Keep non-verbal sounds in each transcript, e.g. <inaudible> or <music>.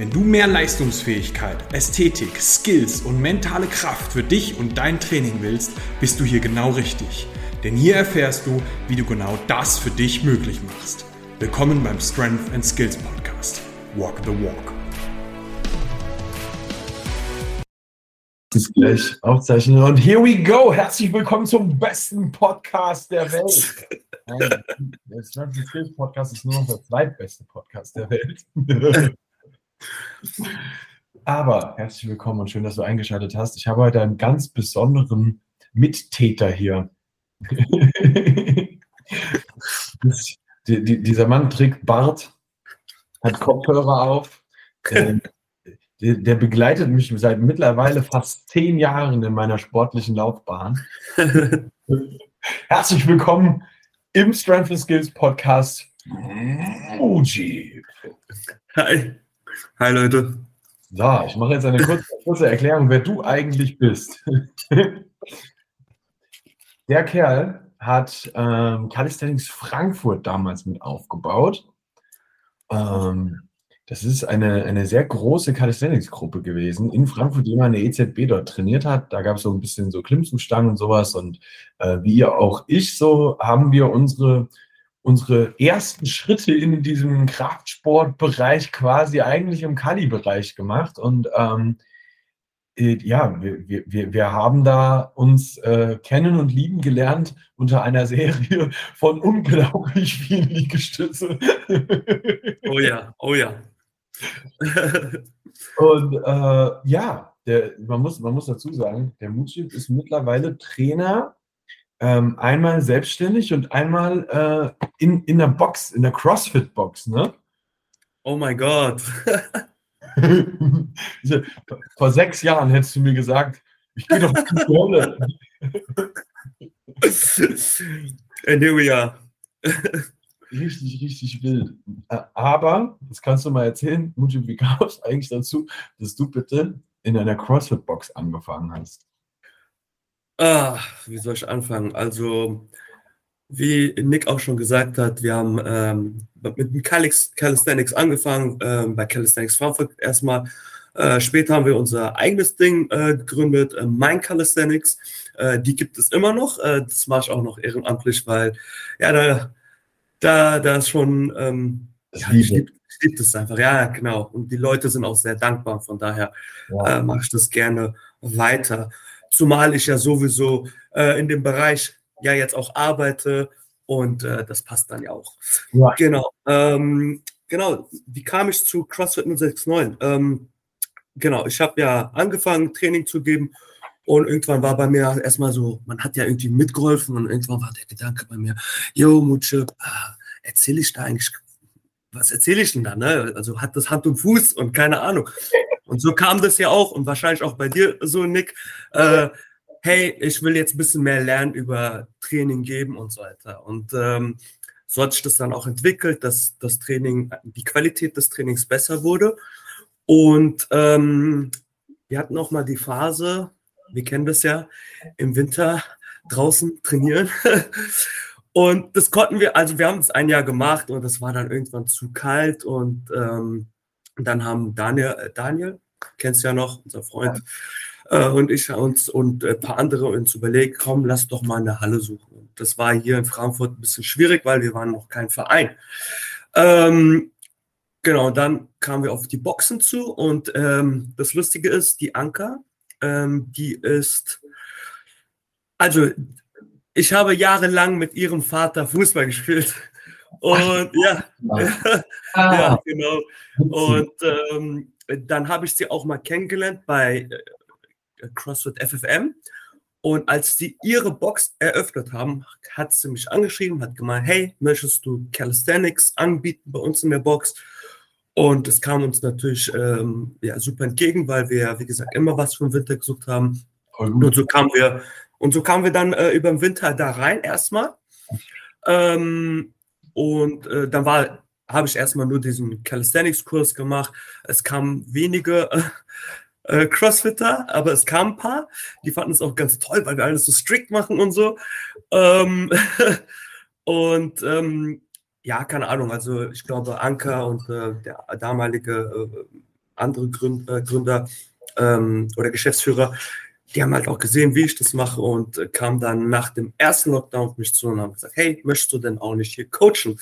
Wenn du mehr Leistungsfähigkeit, Ästhetik, Skills und mentale Kraft für dich und dein Training willst, bist du hier genau richtig. Denn hier erfährst du, wie du genau das für dich möglich machst. Willkommen beim Strength and Skills Podcast. Walk the Walk. Das gleich aufzeichnen. Und here we go. Herzlich willkommen zum besten Podcast der <laughs> Welt. Der Strength and Skills Podcast ist nur noch der zweitbeste Podcast der Welt. <laughs> Aber herzlich willkommen und schön, dass du eingeschaltet hast. Ich habe heute einen ganz besonderen Mittäter hier. <laughs> das, die, die, dieser Mann trägt Bart, hat Kopfhörer auf. Ähm, der, der, begleitet mich seit mittlerweile fast zehn Jahren in meiner sportlichen Laufbahn. <laughs> Herzlich willkommen im Strength and Skills Podcast. Muji. Hi. Hi Leute. So, ich mache jetzt eine kurze, kurze Erklärung, wer du eigentlich bist. <laughs> Der Kerl hat ähm, Calisthenics Frankfurt damals mit aufgebaut. Ähm, das ist eine, eine sehr große Calisthenics-Gruppe gewesen in Frankfurt, die mal eine EZB dort trainiert hat. Da gab es so ein bisschen so Klimmzugstangen und sowas. Und äh, wie auch ich, so haben wir unsere unsere ersten Schritte in diesem Kraftsportbereich quasi eigentlich im Kali-Bereich gemacht. Und ähm, äh, ja, wir, wir, wir haben da uns äh, kennen und lieben gelernt unter einer Serie von unglaublich vielen Liegestütze. Oh ja, oh ja. und äh, ja, der, man, muss, man muss dazu sagen, der Mutschip ist mittlerweile Trainer ähm, einmal selbstständig und einmal äh, in, in der Box, in der CrossFit-Box, ne? Oh mein Gott. <laughs> Vor sechs Jahren hättest du mir gesagt, ich gehe doch in die Rolle. <laughs> And here we are. richtig, richtig wild. Aber, das kannst du mal erzählen, Muji, wie kam es eigentlich dazu, dass du bitte in einer CrossFit-Box angefangen hast? Ah, wie soll ich anfangen? Also, wie Nick auch schon gesagt hat, wir haben ähm, mit dem Calisthenics angefangen, äh, bei Calisthenics Frankfurt erstmal. Äh, später haben wir unser eigenes Ding äh, gegründet, äh, Mein Calisthenics. Äh, die gibt es immer noch. Äh, das mache ich auch noch ehrenamtlich, weil ja, da, da, da ist schon, ähm, ja, ich liebe lieb es einfach. Ja, genau. Und die Leute sind auch sehr dankbar. Von daher ja. äh, mache ich das gerne weiter. Zumal ich ja sowieso äh, in dem Bereich ja jetzt auch arbeite und äh, das passt dann ja auch. Ja. Genau. Ähm, genau. Wie kam ich zu CrossFit 069? Ähm, genau, ich habe ja angefangen, Training zu geben und irgendwann war bei mir erstmal so, man hat ja irgendwie mitgeholfen und irgendwann war der Gedanke bei mir, yo, Mutsche, ah, erzähle ich da eigentlich, was erzähle ich denn da? Ne? Also hat das Hand und Fuß und keine Ahnung. Und so kam das ja auch und wahrscheinlich auch bei dir so, Nick. Äh, hey, ich will jetzt ein bisschen mehr lernen über Training geben und so weiter. Und ähm, so hat sich das dann auch entwickelt, dass das Training, die Qualität des Trainings besser wurde. Und ähm, wir hatten auch mal die Phase, wir kennen das ja, im Winter draußen trainieren. <laughs> Und das konnten wir, also wir haben es ein Jahr gemacht und es war dann irgendwann zu kalt und ähm, dann haben Daniel, Daniel, kennst ja noch, unser Freund, äh, und ich uns und ein paar andere uns überlegt, komm, lass doch mal eine Halle suchen. Und das war hier in Frankfurt ein bisschen schwierig, weil wir waren noch kein Verein. Ähm, genau, dann kamen wir auf die Boxen zu und ähm, das Lustige ist, die Anker, ähm, die ist, also ich habe jahrelang mit ihrem Vater Fußball gespielt. Und ja, Ah, <laughs> ja, genau. witzig. Und ähm, dann habe ich sie auch mal kennengelernt bei äh, CrossFit FFM. Und als sie ihre Box eröffnet haben, hat sie mich angeschrieben, hat gemeint, hey, möchtest du Calisthenics anbieten bei uns in der Box? Und es kam uns natürlich ähm, ja, super entgegen, weil wir, wie gesagt, immer was für den Winter gesucht haben. Und so kamen wir, und so kamen wir dann äh, über den Winter da rein erstmal. Ähm, und äh, dann war, habe ich erstmal nur diesen Calisthenics-Kurs gemacht. Es kamen wenige äh, äh, Crossfitter, aber es kamen ein paar. Die fanden es auch ganz toll, weil wir alles so strikt machen und so. Ähm, <laughs> und ähm, ja, keine Ahnung. Also ich glaube, Anker und äh, der damalige äh, andere Gründ, äh, Gründer ähm, oder Geschäftsführer, die haben halt auch gesehen, wie ich das mache und äh, kam dann nach dem ersten Lockdown auf mich zu und haben gesagt, hey, möchtest du denn auch nicht hier coachen?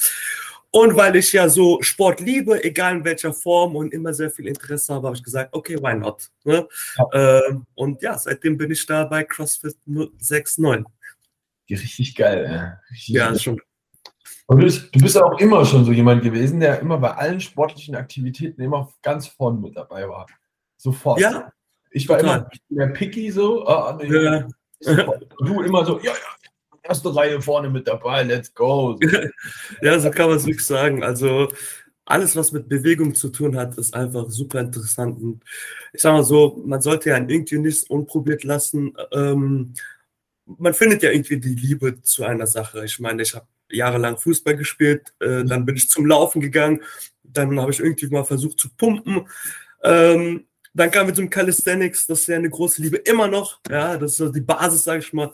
Und weil ich ja so Sport liebe, egal in welcher Form und immer sehr viel Interesse habe, habe ich gesagt, okay, why not? Ne? Ähm, und ja, seitdem bin ich da bei CrossFit 69. Richtig geil. Ja, Richtig Ja, geil. schon. Und du bist, du bist ja auch immer schon so jemand gewesen, der immer bei allen sportlichen Aktivitäten immer ganz vorne mit dabei war. Sofort. Ja, Ich war total. immer mehr picky so. Ah, nee, Ja. du immer so, ja, ja, erste Reihe vorne mit dabei, let's go. <laughs> Ja, so kann man es wirklich sagen. Also alles, was mit Bewegung zu tun hat, ist einfach super interessant. Und ich sag mal so, man sollte ja irgendwie nichts unprobiert lassen. Ähm, man findet ja irgendwie die Liebe zu einer Sache. Ich meine, ich habe jahrelang Fußball gespielt, äh, dann bin ich zum Laufen gegangen, dann habe ich irgendwie mal versucht zu pumpen. Ähm, dann kam wir zum Calisthenics, das ist ja eine große Liebe immer noch. Ja, das ist die Basis, sage ich mal.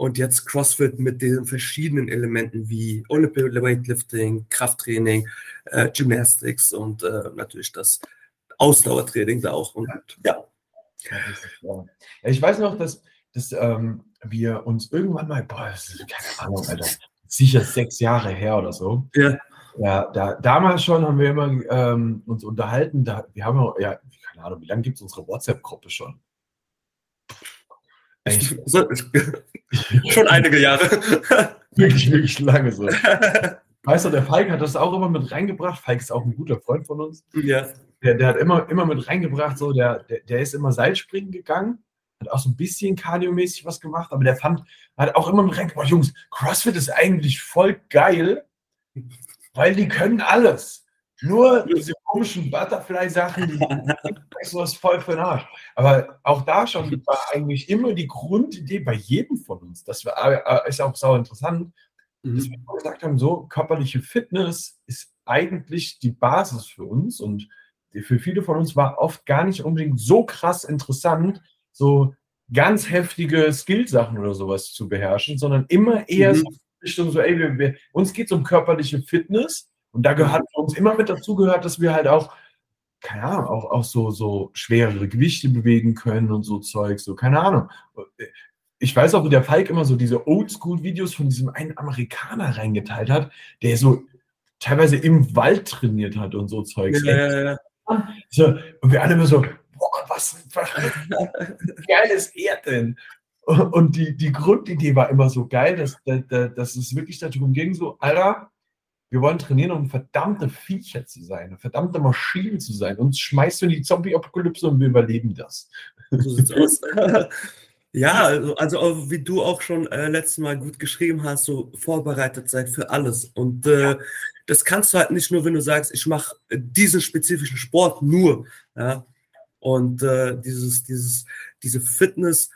Und jetzt CrossFit mit den verschiedenen Elementen wie Olympic Weightlifting, Krafttraining, äh, Gymnastics und äh, natürlich das Ausdauertraining da auch. Und ja, Ja, ich weiß noch, dass, dass ähm, wir uns irgendwann mal, boah, das ist keine Ahnung, Alter, sicher sechs Jahre her oder so. Ja. Ja, da, damals schon haben wir immer ähm, uns unterhalten. Da, wir haben ja, ja, keine Ahnung, wie lange gibt es unsere WhatsApp-Gruppe schon? Echt, so, <laughs> schon einige Jahre. wirklich, wirklich lange so. <laughs> Weißt du, der Falk hat das auch immer mit reingebracht. Falk ist auch ein guter Freund von uns. ja, Der, der hat immer, immer mit reingebracht, so, der, der, der ist immer Seilspringen gegangen, hat auch so ein bisschen kardiomäßig was gemacht, aber der fand, hat auch immer mit reingebracht, Jungs, CrossFit ist eigentlich voll geil, weil die können alles. Nur diese komischen Butterfly-Sachen, die ist was voll für den Arsch. Aber auch da schon war eigentlich immer die Grundidee bei jedem von uns. Das war, äh, ist auch sau interessant, dass Mhm. wir immer gesagt haben, so körperliche Fitness ist eigentlich die Basis für uns und für viele von uns war oft gar nicht unbedingt so krass interessant, so ganz heftige Skillsachen oder sowas zu beherrschen, sondern immer eher Mhm. so Richtung so, ey, wir, wir, uns geht es um körperliche Fitness und da gehört für uns immer mit dazu gehört, dass wir halt auch, keine Ahnung, auch, auch so, so schwerere Gewichte bewegen können und so Zeug, so, keine Ahnung ich weiß auch, wie der Falk immer so diese Oldschool-Videos von diesem einen Amerikaner reingeteilt hat, der so teilweise im Wald trainiert hat und so Zeugs. Ja, ja, ja. So, und wir alle immer so, boah, was, was geil ist er denn? Und die, die Grundidee war immer so geil, dass, dass, dass es wirklich darum ging, so, Alter, wir wollen trainieren, um verdammte Viecher zu sein, verdammte Maschinen zu sein. Uns schmeißt du in die Zombie-Apokalypse und wir überleben das. So sieht's aus. <laughs> Ja, also, also wie du auch schon äh, letztes Mal gut geschrieben hast, so vorbereitet sein für alles. Und äh, das kannst du halt nicht nur, wenn du sagst, ich mache diesen spezifischen Sport nur. Ja? Und äh, dieses, dieses, diese Fitness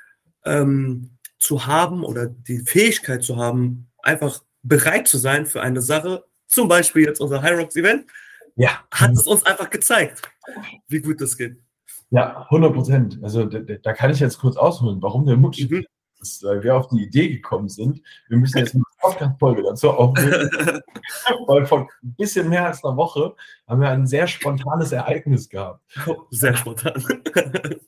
ähm, zu haben oder die Fähigkeit zu haben, einfach bereit zu sein für eine Sache, zum Beispiel jetzt unser High Rocks Event, Ja, hat es uns einfach gezeigt, wie gut das geht. Ja, 100 Prozent. Also da, da kann ich jetzt kurz ausholen, warum der Mutsch Mhm. ist, weil wir auf die Idee gekommen sind. Wir müssen jetzt eine Podcast-Folge dazu aufnehmen, <laughs> weil vor ein bisschen mehr als einer Woche haben wir ein sehr spontanes Ereignis gehabt. Sehr spontan. <laughs>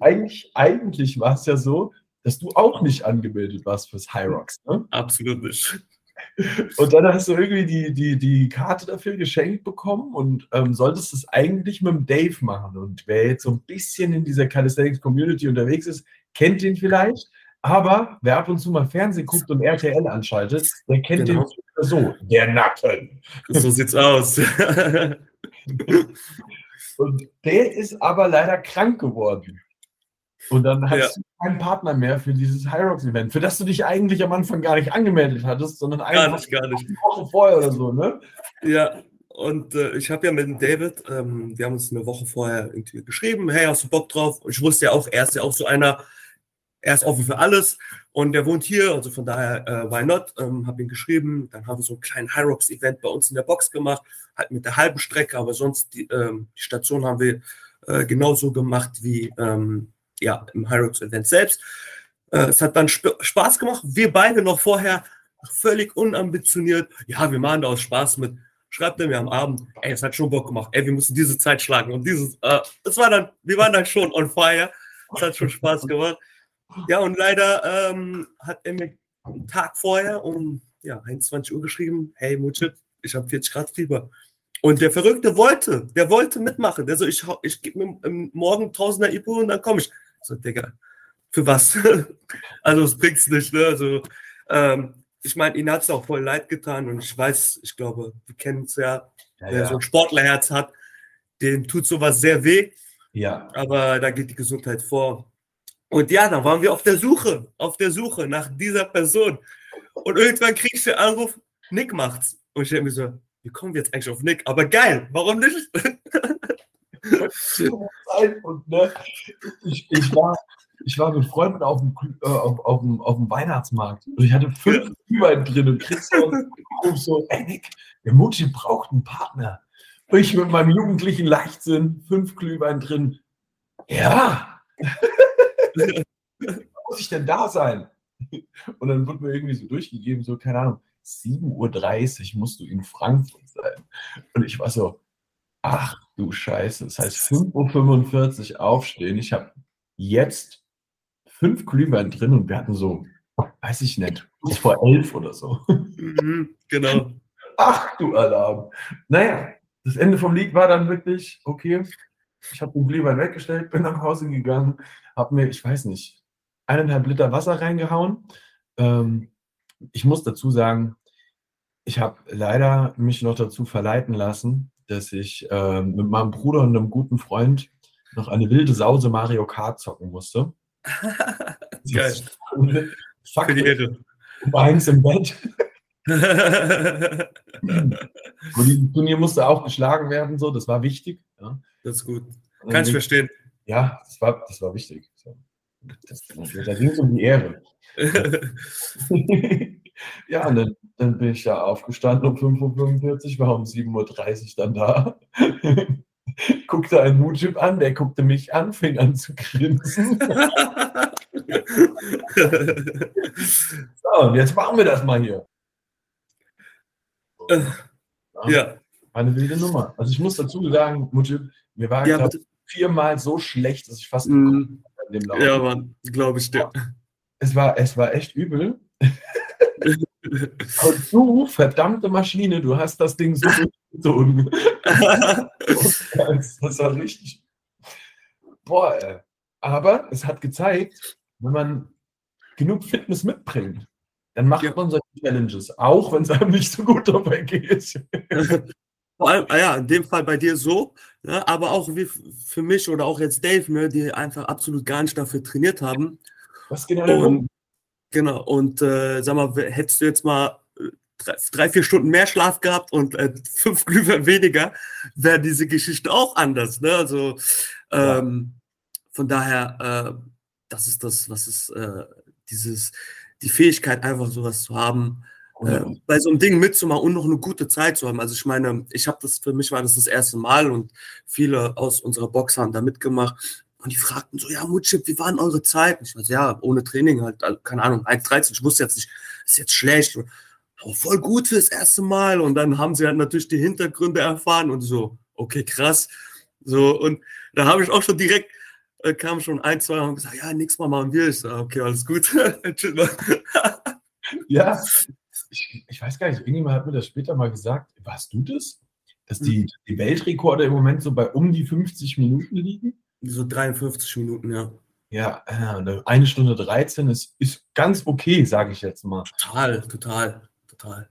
Eigentlich, eigentlich war es ja so, dass du auch nicht angemeldet warst fürs High Rocks. Ne? Absolut nicht. Und dann hast du irgendwie die, die, die Karte dafür geschenkt bekommen und ähm, solltest es eigentlich mit dem Dave machen. Und wer jetzt so ein bisschen in dieser Calisthenics Community unterwegs ist, kennt ihn vielleicht. Aber wer ab und zu mal Fernsehen guckt und RTL anschaltet, der kennt Genau. den so, der Nacken. So sieht's aus. <laughs> Und der ist aber leider krank geworden. Und dann hast Ja. du keinen Partner mehr für dieses High Rocks Event, für das du dich eigentlich am Anfang gar nicht angemeldet hattest, sondern gar einfach nicht, gar nicht. eine Woche vorher oder so, ne? Ja, und äh, ich habe ja mit dem David, ähm, wir haben uns eine Woche vorher irgendwie geschrieben, hey, hast du Bock drauf? Und ich wusste ja auch, er ist ja auch so einer, er ist offen für alles und der wohnt hier, also von daher, äh, why not? Ähm, habe ihn geschrieben, dann haben wir so einen kleinen High Rocks Event bei uns in der Box gemacht, halt mit der halben Strecke, aber sonst die, ähm, die Station haben wir äh, genauso gemacht wie ähm, ja, im Rocks Event selbst. Äh, es hat dann sp Spaß gemacht, wir beide noch vorher völlig unambitioniert, ja, wir machen da aus Spaß mit, schreibt er mir am Abend, ey, es hat schon Bock gemacht, ey, wir müssen diese Zeit schlagen und dieses, äh, es war dann, wir waren dann schon on fire, es hat schon Spaß gemacht. Ja, und leider ähm, hat er mir einen Tag vorher um ja, 21 Uhr geschrieben, hey Mutschit, ich habe 40 Grad Fieber. Und der Verrückte wollte, der wollte mitmachen. Der so, ich, ich gebe mir morgen Tausender Ipo und dann komme ich. So, Digga, für was? <laughs> also, es bringt's nicht, ne? Also, ähm, ich meine, ihn hat es auch voll leid getan und ich weiß, ich glaube, wir kennen es ja, Ja, wer so ein Sportlerherz hat, dem tut sowas sehr weh, ja. aber da geht die Gesundheit vor. Und ja, dann waren wir auf der Suche, auf der Suche nach dieser Person. Und irgendwann krieg ich den Anruf, Nick macht's. Und ich denke mir so, wie kommen wir jetzt eigentlich auf Nick? Aber geil, warum nicht? <laughs> <laughs> Und, ne, ich, ich, war, ich war mit Freunden auf dem, äh, auf, auf, dem, auf dem Weihnachtsmarkt und ich hatte fünf Glühwein drin und so, ruf so, ey Nick, der Mutti braucht einen Partner. Und ich mit meinem jugendlichen Leichtsinn, fünf Glühwein drin. Ja. <laughs> muss ich denn da sein? Und dann wurde mir irgendwie so durchgegeben, so, keine Ahnung, 7.30 Uhr musst du in Frankfurt sein. Und ich war so, ach du Scheiße, das heißt 5.45 Uhr aufstehen. Ich habe jetzt fünf Glühwein drin und wir hatten so, weiß ich nicht, bis vor elf oder so. Mhm, genau. Ach du Alarm. Naja, das Ende vom Lied war dann wirklich, okay, ich habe den Glühwein weggestellt, bin nach Hause gegangen, habe mir, ich weiß nicht, eineinhalb Liter Wasser reingehauen. Ähm, ich muss dazu sagen, ich habe leider mich noch dazu verleiten lassen, dass ich ähm, mit meinem Bruder und einem guten Freund noch eine wilde Sause Mario Kart zocken musste. <laughs> Geil. Fuck, Für die um eins im Bett. <laughs> Und dieses Turnier musste auch geschlagen werden, so, das war wichtig. Ja. Das ist gut. Kann ich verstehen. Ja, das war, das war wichtig. So. Das, da ging es um die Ehre. <laughs> ja, und dann, dann bin ich ja aufgestanden um 5.45 Uhr, war um 7.30 Uhr dann da. <laughs> guckte einen Mutschip an, der guckte mich an, fing an zu grinsen. <laughs> So, und jetzt machen wir das mal hier. Äh, ja, War eine wilde Nummer. Also ich muss dazu sagen, Mutschip, mir war ja, glaub, viermal so schlecht, dass ich fast an dem Lauf. Ja, Mann, glaube ich dir. Es war, es war echt übel. <laughs> Und du, verdammte Maschine, du hast das Ding so durchgezogen. <laughs> Das war richtig. Boah, ey. Aber es hat gezeigt, wenn man genug Fitness mitbringt, dann macht Ja. man solche Challenges, auch wenn es einem nicht so gut dabei geht. <laughs> Vor allem, ah ja, in dem Fall bei dir so, ne, aber auch wie für mich oder auch jetzt Dave, ne, die einfach absolut gar nicht dafür trainiert haben. Was genau? Und, genau, und äh, sag mal, hättest du jetzt mal äh, drei, drei, vier Stunden mehr Schlaf gehabt und äh, <laughs> fünf Glühwein weniger, wäre diese Geschichte auch anders. Ne? Also ähm, von daher, äh, das ist das, was ist äh, dieses, die Fähigkeit, einfach sowas zu haben, äh, bei so einem Ding mitzumachen und noch eine gute Zeit zu haben. Also ich meine, ich habe das, für mich war das das erste Mal und viele aus unserer Box haben da mitgemacht und die fragten so, ja, Mutschip, wie waren eure Zeit? Ich war so, ja, ohne Training halt, also, keine Ahnung, 1,13, ich wusste jetzt nicht, ist jetzt schlecht. Aber voll gut fürs erste Mal und dann haben sie halt natürlich die Hintergründe erfahren und so, okay, krass. So, und da habe ich auch schon direkt, äh, kam schon ein, zwei und gesagt, ja, nächstes Mal machen wir. Ich so, okay, alles gut. <laughs> Ja, ich, ich weiß gar nicht, irgendjemand hat mir das später mal gesagt. Warst du das? Dass die, die Weltrekorde im Moment so bei um die 50 Minuten liegen? So 53 Minuten, ja. Ja, äh, eine Stunde 13 ist, ist ganz okay, sage ich jetzt mal. Total, total, total.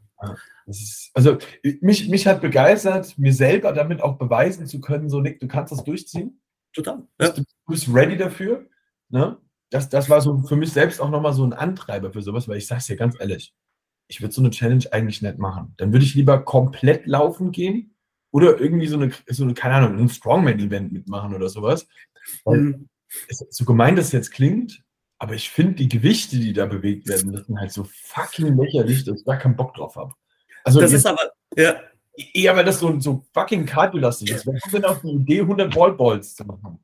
Ist, also mich, mich hat begeistert, mir selber damit auch beweisen zu können, so Nick, du kannst das durchziehen. Total. Ja. Du bist ready dafür. Ne? Das, das war so für mich selbst auch nochmal so ein Antreiber für sowas, weil ich sage es dir ganz ehrlich, ich würde so eine Challenge eigentlich nicht machen. Dann würde ich lieber komplett laufen gehen oder irgendwie so eine, so eine keine Ahnung, ein Strongman-Event mitmachen oder sowas. Mhm. so gemein das jetzt klingt, aber ich finde die Gewichte, die da bewegt werden, das sind halt so fucking lächerlich, dass ich da keinen Bock drauf habe. Also das ist aber, ja. Eher, weil das so, so fucking kardiolastig ist. Wer kommt denn auf die Idee, 100 Wallballs zu machen?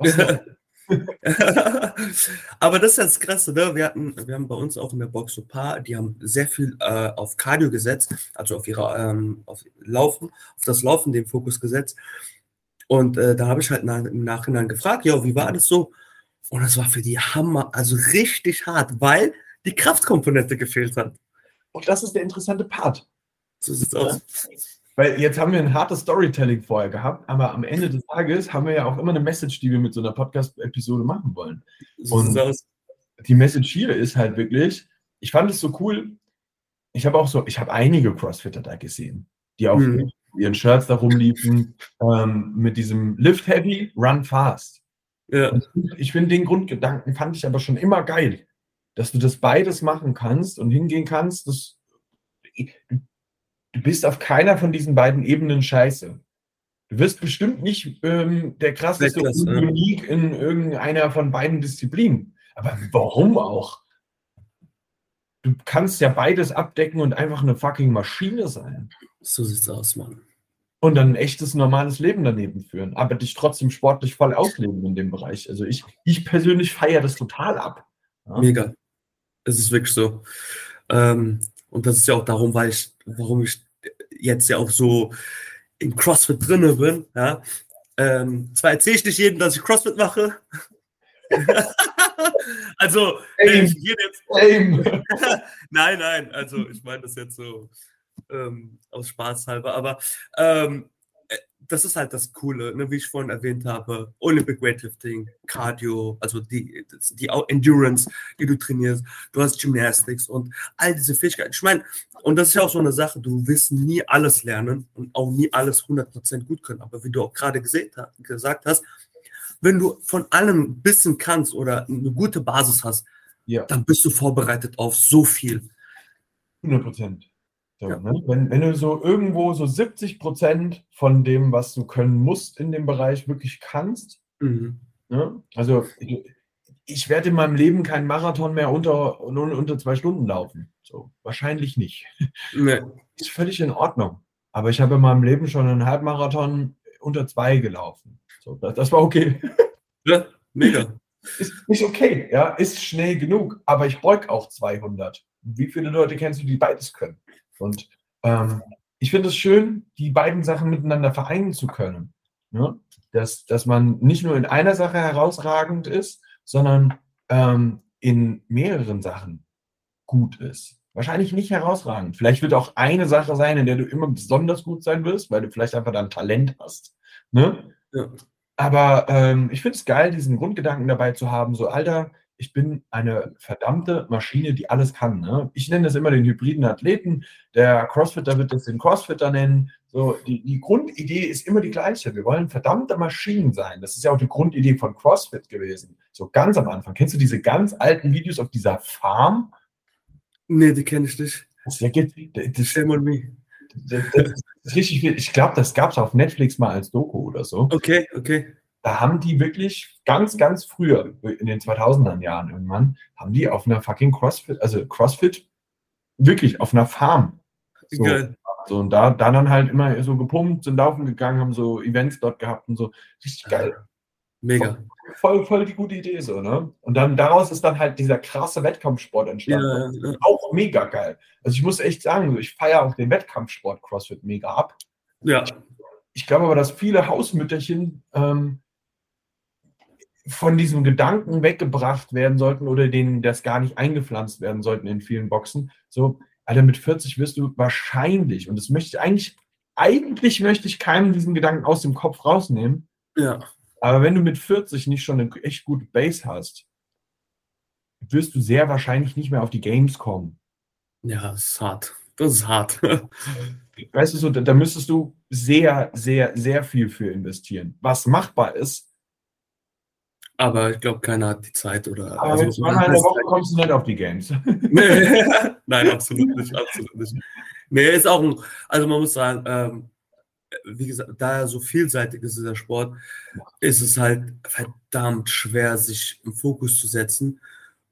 <laughs> <laughs> Aber das ist das Krasse, ne? Wir, hatten, wir haben bei uns auch in der Box so ein paar, die haben sehr viel äh, auf Cardio gesetzt, also auf ihre ähm, auf Laufen, auf das Laufen den Fokus gesetzt. Und äh, da habe ich halt nach, im Nachhinein gefragt, ja, wie war das so? Und das war für die Hammer, also richtig hart, weil die Kraftkomponente gefehlt hat. Und das ist der interessante Part. So sieht's aus. Weil jetzt haben wir ein hartes Storytelling vorher gehabt, aber am Ende des Tages haben wir ja auch immer eine Message, die wir mit so einer Podcast-Episode machen wollen. Und die Message hier ist halt wirklich, ich fand es so cool. Ich habe auch so, ich habe einige Crossfitter da gesehen, die auf mhm. ihren Shirts da rumliefen, ähm, mit diesem Lift Heavy, Run Fast. Ja. Ich finde den Grundgedanken fand ich aber schon immer geil, dass du das beides machen kannst und hingehen kannst. Das, du bist auf keiner von diesen beiden Ebenen scheiße. Du wirst bestimmt nicht ähm, der krasseste Unique in irgendeiner von beiden Disziplinen. Aber warum auch? Du kannst ja beides abdecken und einfach eine fucking Maschine sein. So sieht's aus, Mann. Und dann ein echtes, normales Leben daneben führen, aber dich trotzdem sportlich voll ausleben in dem Bereich. Also ich, ich persönlich feiere das total ab. Ja? Mega. Es ist wirklich so. Ähm, und das ist ja auch darum, weil ich, warum ich jetzt ja auch so im CrossFit drinne bin. Ja. Ähm, zwar erzähle ich nicht jedem, dass ich CrossFit mache. <laughs> also, äh, jetzt, <laughs> nein, nein, also ich meine das jetzt so ähm, aus Spaß halber, aber ähm, das ist halt das Coole, ne, wie ich vorhin erwähnt habe, Olympic Weightlifting, Cardio, also die, die Endurance, die du trainierst, du hast Gymnastics und all diese Fähigkeiten. Ich meine, und das ist ja auch so eine Sache, du wirst nie alles lernen und auch nie alles 100% gut können, aber wie du auch gerade gesagt hast, wenn du von allem ein bisschen kannst oder eine gute Basis hast, ja. dann bist du vorbereitet auf so viel. 100 Prozent. So, ja. ne? wenn, wenn du so irgendwo so 70 Prozent von dem, was du können musst in dem Bereich, wirklich kannst, mhm. ne? also ich, ich, werde in meinem Leben keinen Marathon mehr unter, unter zwei Stunden laufen. So, wahrscheinlich nicht. Nee. <laughs> Ist völlig in Ordnung. Aber ich habe in meinem Leben schon einen Halbmarathon unter zwei gelaufen. So, das, das war okay. Ja, mega. Ist, ist okay, ja, ist schnell genug, aber ich beug auch 200. Wie viele Leute kennst du, die beides können? Und ähm, ich finde es schön, die beiden Sachen miteinander vereinen zu können. Ne? Dass, dass man nicht nur in einer Sache herausragend ist, sondern ähm, in mehreren Sachen gut ist. Wahrscheinlich nicht herausragend. Vielleicht wird auch eine Sache sein, in der du immer besonders gut sein wirst, weil du vielleicht einfach dann Talent hast. Ne? Ja. Aber ähm, ich finde es geil, diesen Grundgedanken dabei zu haben, so, Alter, ich bin eine verdammte Maschine, die alles kann. Ne? Ich nenne das immer den hybriden Athleten. Der Crossfitter wird das den Crossfitter nennen. So, die, die Grundidee ist immer die gleiche. Wir wollen verdammte Maschinen sein. Das ist ja auch die Grundidee von CrossFit gewesen. So ganz am Anfang. Kennst du diese ganz alten Videos auf dieser Farm? Nee, die kenne ich nicht. Das, das, das, Shame on me. Das, das ist richtig. Ich glaube, das gab es auf Netflix mal als Doku oder so. Okay, okay da haben die wirklich ganz, ganz früher, in den 2000er Jahren irgendwann, haben die auf einer fucking CrossFit, also CrossFit, wirklich auf einer Farm. So, so und da, da dann halt immer so gepumpt, sind laufen gegangen, haben so Events dort gehabt und so. Richtig geil. Mega. Voll, voll die gute Idee so, ne? Und dann daraus ist dann halt dieser krasse Wettkampfsport entstanden. Ja, ja. Auch mega geil. Also ich muss echt sagen, ich feiere auch den Wettkampfsport CrossFit mega ab. Ja. Ich, ich glaube aber, dass viele Hausmütterchen ähm, von diesem Gedanken weggebracht werden sollten oder denen das gar nicht eingepflanzt werden sollten in vielen Boxen. So, Alter, mit 40 wirst du wahrscheinlich, und das möchte ich eigentlich, eigentlich möchte ich keinem diesen Gedanken aus dem Kopf rausnehmen. Ja. Aber wenn du mit 40 nicht schon eine echt gute Base hast, wirst du sehr wahrscheinlich nicht mehr auf die Games kommen. Ja, das ist hart. Das ist hart. Weißt du, so, da, da müsstest du sehr, sehr, sehr viel für investieren. Was machbar ist, Aber ich glaube, keiner hat die Zeit oder. aber wenn zweimal in der Woche kommst du nicht auf die Games. <laughs> Nee. <laughs> Nein, absolut nicht, absolut nicht. Nee, ist auch ein, also man muss sagen, ähm, wie gesagt, da er so vielseitig ist, dieser Sport, ist es halt verdammt schwer, sich im Fokus zu setzen.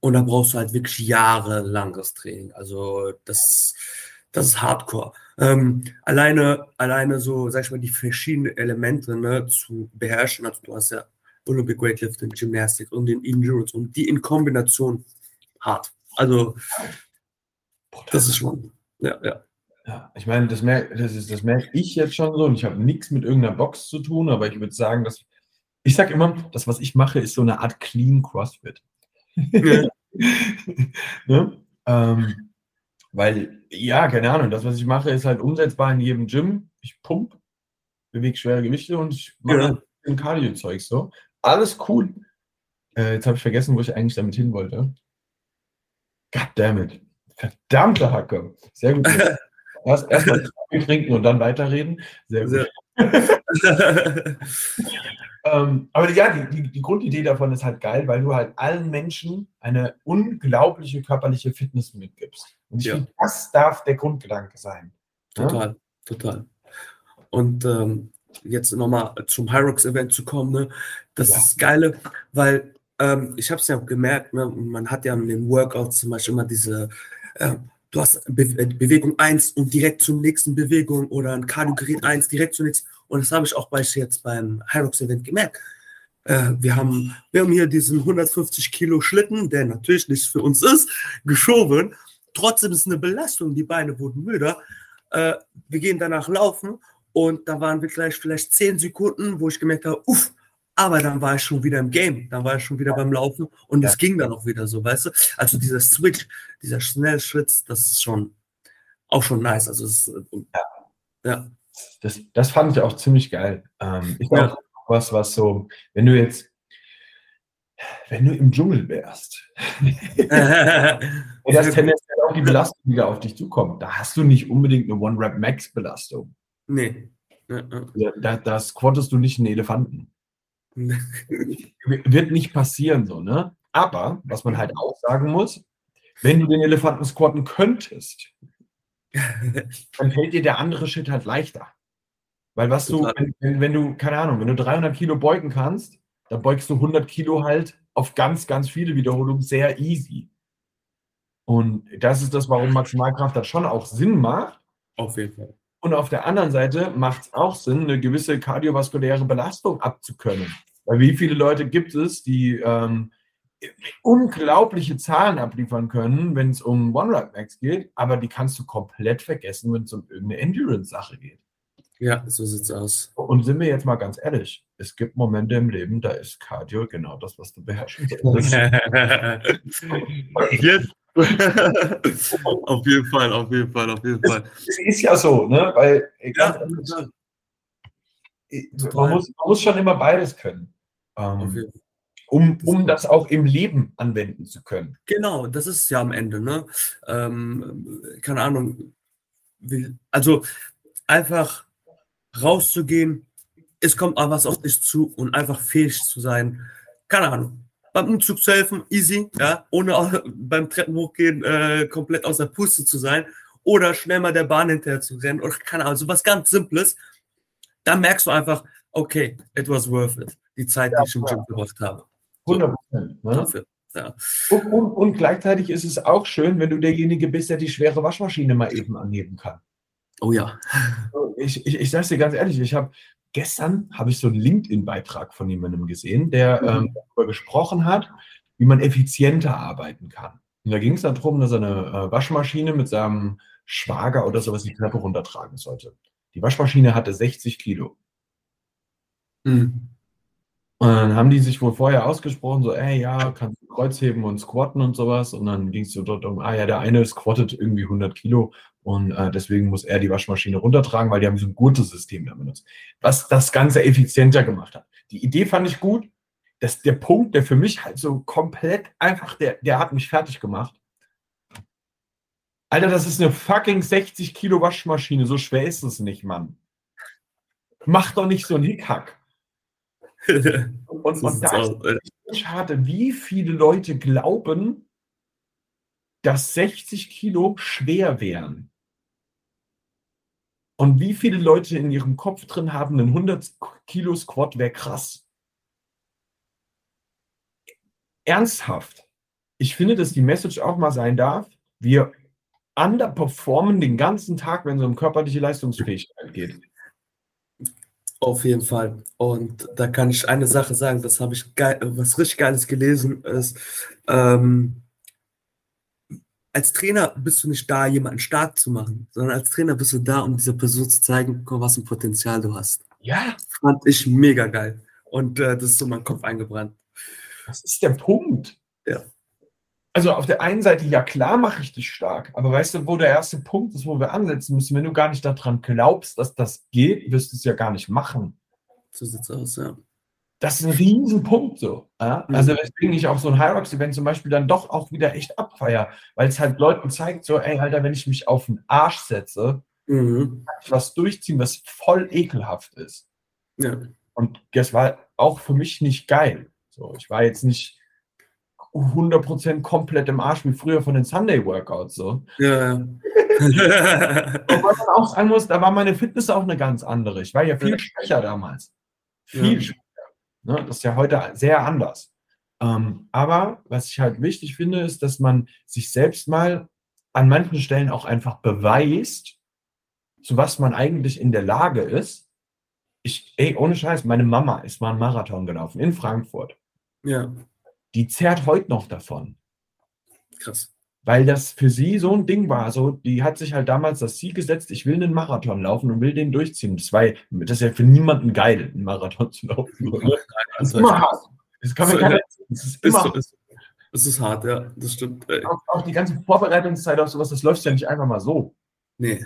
Und da brauchst du halt wirklich jahrelanges Training. Also das, das ist Hardcore. Ähm, alleine, alleine so, sag ich mal, die verschiedenen Elemente ne, zu beherrschen. Also du hast ja Olympic Weightlifting, Gymnastik und den Endurance und die in Kombination hart. Also das ist schon, ja, ja. Ja, ich meine, das merke das ist- das merk ich jetzt schon so und ich habe nichts mit irgendeiner Box zu tun, aber ich würde sagen, dass ich sage immer, das, was ich mache, ist so eine Art Clean CrossFit. Ja. <laughs> ne? ähm, weil, ja, keine Ahnung, das, was ich mache, ist halt umsetzbar in jedem Gym. Ich pump, bewege schwere Gewichte und ich mache Ja. ein Cardio-Zeug so. Alles cool. Äh, jetzt habe ich vergessen, wo ich eigentlich damit hin wollte. God damn it. Verdammte Hacke. Sehr gut. <laughs> Erst erstmal Kaffee trinken und dann weiterreden. Sehr gut. <laughs> Ähm, aber ja, die, die, die Grundidee davon ist halt geil, weil du halt allen Menschen eine unglaubliche körperliche Fitness mitgibst. Und ich Ja. finde, das darf der Grundgedanke sein. Ja? Total, total. Und ähm, jetzt nochmal zum Hyrox-Event zu kommen, ne? das Ja. ist Geile, weil ähm, ich habe es ja gemerkt, ne? man hat ja in den Workouts zum Beispiel immer diese, äh, du hast Be äh, Bewegung 1 und direkt zur nächsten Bewegung oder ein Kardiogerät 1 direkt zur nächsten. Und das habe ich auch bei jetzt beim Hyrox-Event gemerkt. Äh, wir, haben, wir haben hier diesen 150 Kilo Schlitten, der natürlich nicht für uns ist, geschoben. Trotzdem ist es eine Belastung, die Beine wurden müder. Äh, wir gehen danach laufen und da waren wir gleich vielleicht 10 Sekunden, wo ich gemerkt habe, uff, aber dann war ich schon wieder im Game, dann war ich schon wieder beim Laufen und es Ja. ging dann auch wieder so, weißt du? Also dieser Switch, dieser Schnellschwitz, das ist schon auch schon nice. Also es ist, äh, ja. Das, das fand ich auch ziemlich geil. Ähm, ist Ja. auch was, was so, wenn du jetzt, wenn du im Dschungel wärst, <laughs> <laughs> wäre das tendenziell auch die Belastung, die da auf dich zukommt. Da hast du nicht unbedingt eine One-Rap-Max-Belastung. Nee. Ja. Da, da squattest du nicht einen Elefanten. <laughs> wird nicht passieren so, ne? Aber, was man halt auch sagen muss, wenn du den Elefanten squatten könntest, <laughs> dann fällt dir der andere Shit halt leichter. Weil was du, wenn, wenn, wenn du, keine Ahnung, wenn du 300 Kilo beugen kannst, dann beugst du 100 Kilo halt auf ganz, ganz viele Wiederholungen sehr easy. Und das ist das, warum Maximalkraft das schon auch Sinn macht. Auf jeden Fall. Und auf der anderen Seite macht es auch Sinn, eine gewisse kardiovaskuläre Belastung abzukönnen. Weil wie viele Leute gibt es, die ähm, unglaubliche Zahlen abliefern können, wenn es um One-Rap-Max geht, aber die kannst du komplett vergessen, wenn es um irgendeine Endurance-Sache geht. Ja, so sieht's aus. Und sind wir jetzt mal ganz ehrlich, es gibt Momente im Leben, da ist Cardio genau das, was du beherrschen solltest. <laughs> Jetzt. <laughs> auf jeden Fall, auf jeden Fall, auf jeden Fall. Es ist ja so, ne? Weil Ja, ehrlich, man, muss, man muss schon immer beides können. Ähm, um, um das auch im Leben anwenden zu können. Genau, das ist es ja am Ende, ne? Ähm, keine Ahnung. Also einfach rauszugehen, es kommt auch was auf dich zu und einfach fähig zu sein. Keine Ahnung. Beim Umzug zu helfen, easy, ja, ohne beim Treppenhochgehen äh, komplett aus der Puste zu sein oder schnell mal der Bahn hinterher zu rennen oder keine Ahnung, so was ganz Simples. Dann merkst du einfach, okay, it was worth it. Die Zeit, die ich im Gym gemacht habe. 100 Prozent. Ne? Dafür. Ja. Und, und, und gleichzeitig ist es auch schön, wenn du derjenige bist, der die schwere Waschmaschine mal eben anheben kann. Oh ja. Ich, ich, ich sage dir ganz ehrlich, ich habe gestern habe ich so einen LinkedIn-Beitrag von jemandem gesehen, der Mhm. ähm, darüber gesprochen hat, wie man effizienter arbeiten kann. Und da ging es darum, dass er eine äh, Waschmaschine mit seinem Schwager oder sowas die Treppe runtertragen sollte. Die Waschmaschine hatte 60 Kilo. Mhm. Und dann haben die sich wohl vorher ausgesprochen, so, ey, ja, kannst du Kreuzheben und squatten und sowas. Und dann ging es so dort um, ah ja, der eine squattet irgendwie 100 Kilo und äh, deswegen muss er die Waschmaschine runtertragen, weil die haben so ein Gurtesystem da benutzt, was das Ganze effizienter gemacht hat. die Idee fand ich gut. Das der Punkt, der für mich halt so komplett einfach, der, der hat mich fertig gemacht. Alter, das ist eine fucking 60 Kilo Waschmaschine. So schwer ist es nicht, Mann. Mach doch nicht so einen Hickhack. und, <laughs> und, und da ist schade, wie viele Leute glauben, dass 60 Kilo schwer wären. Und wie viele Leute in ihrem Kopf drin haben, ein 100 Kilo Squat wäre krass. Ernsthaft. Ich finde, dass die Message auch mal sein darf, wir underperformen den ganzen Tag, wenn es um körperliche Leistungsfähigkeit geht. Auf jeden Fall. Und da kann ich eine Sache sagen, das habe ich geil, was richtig Geiles gelesen ist. Ähm, als Trainer bist du nicht da, jemanden stark zu machen, sondern als Trainer bist du da, um dieser Person zu zeigen, was ein Potenzial du hast. Ja. Fand ich mega geil. Und äh, das ist so mein Kopf eingebrannt. Das ist der Punkt. Ja. Also auf der einen Seite, ja klar mache ich dich stark, aber weißt du, wo der erste Punkt ist, wo wir ansetzen müssen, wenn du gar nicht daran glaubst, dass das geht, wirst du es ja gar nicht machen. So sieht's aus, ja das ist ein Riesenpunkt so. Ja? Mhm. Also weswegen ich auch so ein Hyrox-Event zum Beispiel dann doch auch wieder echt abfeier, weil es halt Leuten zeigt, so, ey, Alter, wenn ich mich auf den Arsch setze, mhm. kann ich was durchziehen, was voll ekelhaft ist. Ja. Und das war auch für mich nicht geil. So, ich war jetzt nicht 100% komplett im Arsch wie früher von den Sunday-Workouts. So. Ja. <laughs> Und was man auch sagen muss, da war meine Fitness auch eine ganz andere. Ich war ja viel schwächer damals. Viel ja. schwächer. Ne? Das ist ja heute sehr anders. Ähm, aber was ich halt wichtig finde, ist, dass man sich selbst mal an manchen Stellen auch einfach beweist, zu was man eigentlich in der Lage ist. Ich, ey, ohne Scheiß, meine Mama ist mal einen Marathon gelaufen in Frankfurt. Ja. Die zerrt heute noch davon. Krass weil das für sie so ein Ding war. So, die hat sich halt damals das Ziel gesetzt, ich will einen Marathon laufen und will den durchziehen. Das, war, das ist ja für niemanden geil, einen Marathon <laughs> zu laufen. Das ist immer hart. Das kann man gar nicht. Das ist immer hart. Es ist hart, ja, das stimmt. Auch, auch, die ganze Vorbereitungszeit auf sowas, das läuft ja nicht einfach mal so. Nee.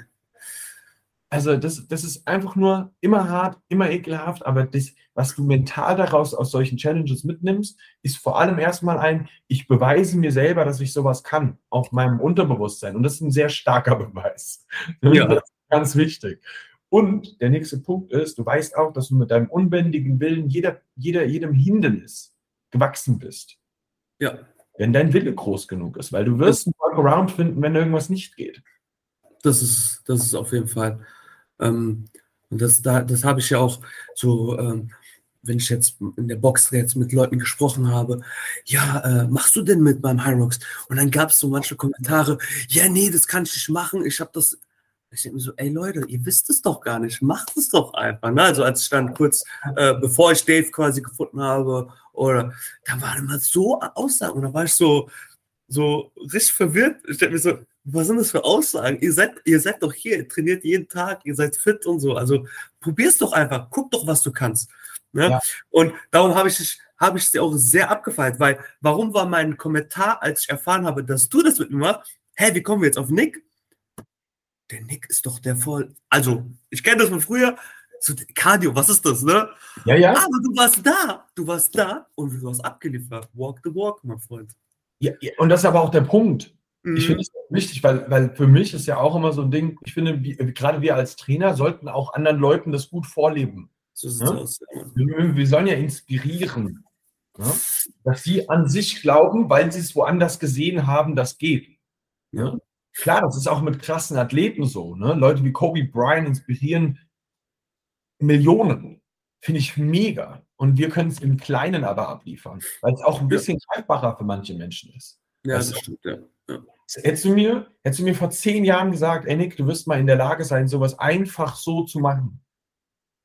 Also das, das ist einfach nur immer hart, immer ekelhaft, aber das, was du mental daraus aus solchen Challenges mitnimmst, ist vor allem erstmal ein, ich beweise mir selber, dass ich sowas kann, auf meinem Unterbewusstsein. Und das ist ein sehr starker <laughs> Beweis. Ja. Das ist ganz wichtig. Und der nächste Punkt ist, du weißt auch, dass du mit deinem unbändigen Willen jeder, jeder, jedem Hindernis gewachsen bist. Ja. Wenn dein Wille groß genug ist, weil du wirst einen Workaround finden, wenn irgendwas nicht geht. Das ist, das ist auf jeden Fall ähm, und das, da, das habe ich ja auch so, ähm, wenn ich jetzt in der Box jetzt mit Leuten gesprochen habe, ja, äh, machst du denn mit beim Hyrox? Und dann gab es so manche Kommentare, ja, nee, das kann ich nicht machen, ich habe das. Ich denke mir so, ey Leute, ihr wisst es doch gar nicht, macht es doch einfach. Ne? Also als ich dann kurz, äh, bevor ich Dave quasi gefunden habe, oder da waren immer so Aussagen und da war ich so, so richtig verwirrt. Ich denke mir so, was sind das für Aussagen? Ihr seid, ihr seid doch hier, ihr trainiert jeden Tag, ihr seid fit und so. Also probier's doch einfach, guck doch, was du kannst. Ne? Ja. Und darum habe ich habe ich sie auch sehr abgefeiert, weil warum war mein Kommentar, als ich erfahren habe, dass du das mit mir machst, hä, wie kommen wir jetzt auf Nick? Der Nick ist doch der voll, also ich kenne das von früher, so Cardio, was ist das, ne? Ja, ja. Aber du warst da, du warst da und du hast abgeliefert. Walk the walk, mein Freund. Ja, und das ist aber auch der Punkt. Mhm. Ich finde es wichtig, weil, weil für mich ist ja auch immer so ein Ding, ich finde, wie, gerade wir als Trainer sollten auch anderen Leuten das gut vorleben. So sieht es ja? aus. Wir, wir, sollen ja inspirieren, ja? dass sie an sich glauben, weil sie es woanders gesehen haben, das geht. Ja? Klar, das ist auch mit krassen Athleten so. Ne? Leute wie Kobe Bryant inspirieren Millionen. Finde ich mega. Und wir können es im Kleinen aber abliefern, weil es auch ein bisschen ja. greifbarer für manche Menschen ist. Ja, das, das stimmt, ja. ja. Hättest du, mir, hättest du mir vor zehn Jahren gesagt, ey Nick, du wirst mal in der Lage sein, sowas einfach so zu machen,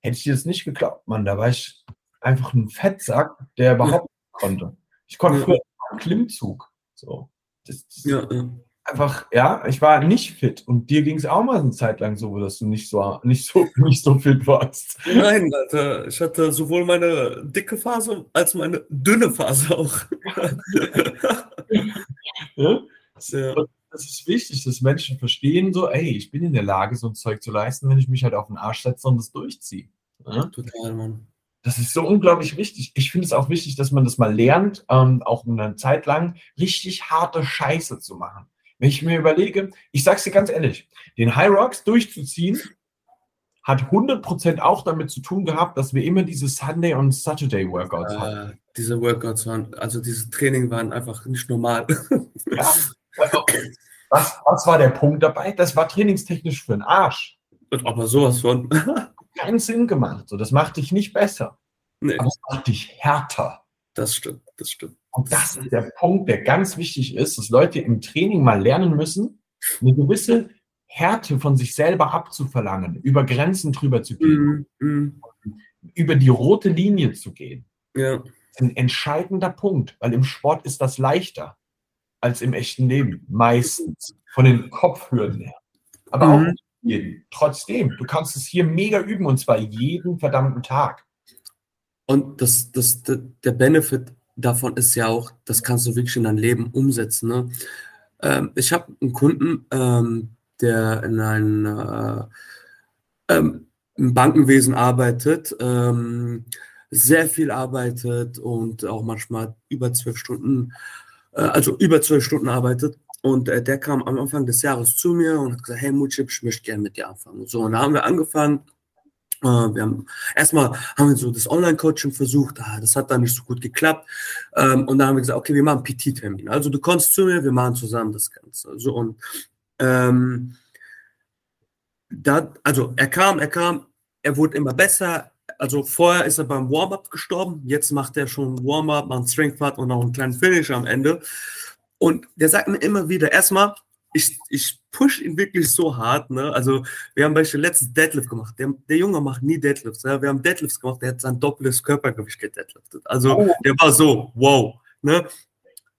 hätte ich dir das nicht geglaubt, Mann. Da war ich einfach ein Fettsack, der überhaupt ja. konnte. Ich konnte ja. früher einen Klimmzug. So. Das, das, ja, ja einfach, ja, ich war nicht fit. Und dir ging es auch mal eine Zeit lang so, dass du nicht so, nicht so, <laughs> nicht so fit warst. Nein, Alter, ich hatte sowohl meine dicke Phase als meine dünne Phase auch. ja? <laughs> ja. Das ist wichtig, dass Menschen verstehen, so, ey, ich bin in der Lage, so ein Zeug zu leisten, wenn ich mich halt auf den Arsch setze und das durchziehe. Ja? Total, Mann. Das ist so unglaublich wichtig. Ich finde es auch wichtig, dass man das mal lernt, ähm, auch eine Zeit lang richtig harte Scheiße zu machen. Wenn ich mir überlege, ich sag's dir ganz ehrlich, den High Rocks durchzuziehen, hat 100% auch damit zu tun gehabt, dass wir immer diese Sunday und Saturday Workouts Äh, hatten. diese Workouts waren, also diese Training waren einfach nicht normal. Ja. <laughs> Was, was war der Punkt dabei? Das war trainingstechnisch für den Arsch. Und aber sowas von. <laughs> Keinen Sinn gemacht. So, das macht dich nicht besser, nee, aber es macht dich härter. das stimmt, das stimmt. Und das ist der Punkt, der ganz wichtig ist, dass Leute im Training mal lernen müssen, eine gewisse Härte von sich selber abzuverlangen, über Grenzen drüber zu gehen, Mm, mm, über die rote Linie zu gehen. ja, Das ist ein entscheidender Punkt, weil im Sport ist das leichter als im echten Leben. Meistens. Von den Kopfhürden her. Aber auch Mhm. nicht jeden. Trotzdem, du kannst es hier mega üben und zwar jeden verdammten Tag. Und das, das, der der Benefit davon ist ja auch, das kannst du wirklich in dein Leben umsetzen. Ne? Ähm, ich habe einen Kunden, ähm, der in einem äh, ähm, im Bankenwesen arbeitet, ähm, sehr viel arbeitet und auch manchmal über zwölf Stunden, also über zwölf Stunden arbeitet. Und äh, der kam am Anfang des Jahres zu mir und hat gesagt, hey Mutschip, ich möchte gerne mit dir anfangen. So, und da haben wir angefangen. Äh, wir haben erstmal haben wir so das Online-Coaching versucht, ah, das hat dann nicht so gut geklappt. Ähm, und dann haben wir gesagt, okay, wir machen PT-Termin. Also du kommst zu mir, wir machen zusammen das Ganze. So und ähm, da, also er kam, er kam, er wurde immer besser. Also vorher ist er beim Warm-up gestorben, jetzt macht er schon Warm-up, macht einen Strength Part und auch einen kleinen Finish am Ende. Und der sagt mir immer wieder, erstmal, ich, ich push ihn wirklich so hart. Ne? Also wir haben beispielsweise letztes Deadlift gemacht. Der, der Junge macht nie Deadlifts. Ja? Wir haben Deadlifts gemacht, der hat sein doppeltes Körpergewicht gedeadliftet. Also Oh. der war so, wow. Ne?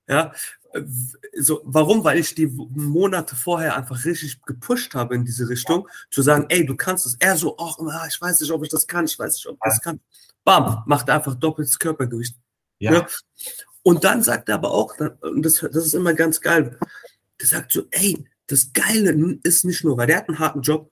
Ja, so, warum? Weil ich die Monate vorher einfach richtig gepusht habe in diese Richtung, zu sagen, ey, du kannst es. Er so, ach, ich weiß nicht, ob ich das kann, ich weiß nicht, ob ich das kann. Bam, macht einfach doppeltes Körpergewicht. Ja. Ja. Und dann sagt er aber auch, und das, das ist immer ganz geil, der sagt so, ey, das Geile ist nicht nur, weil der hat einen harten Job,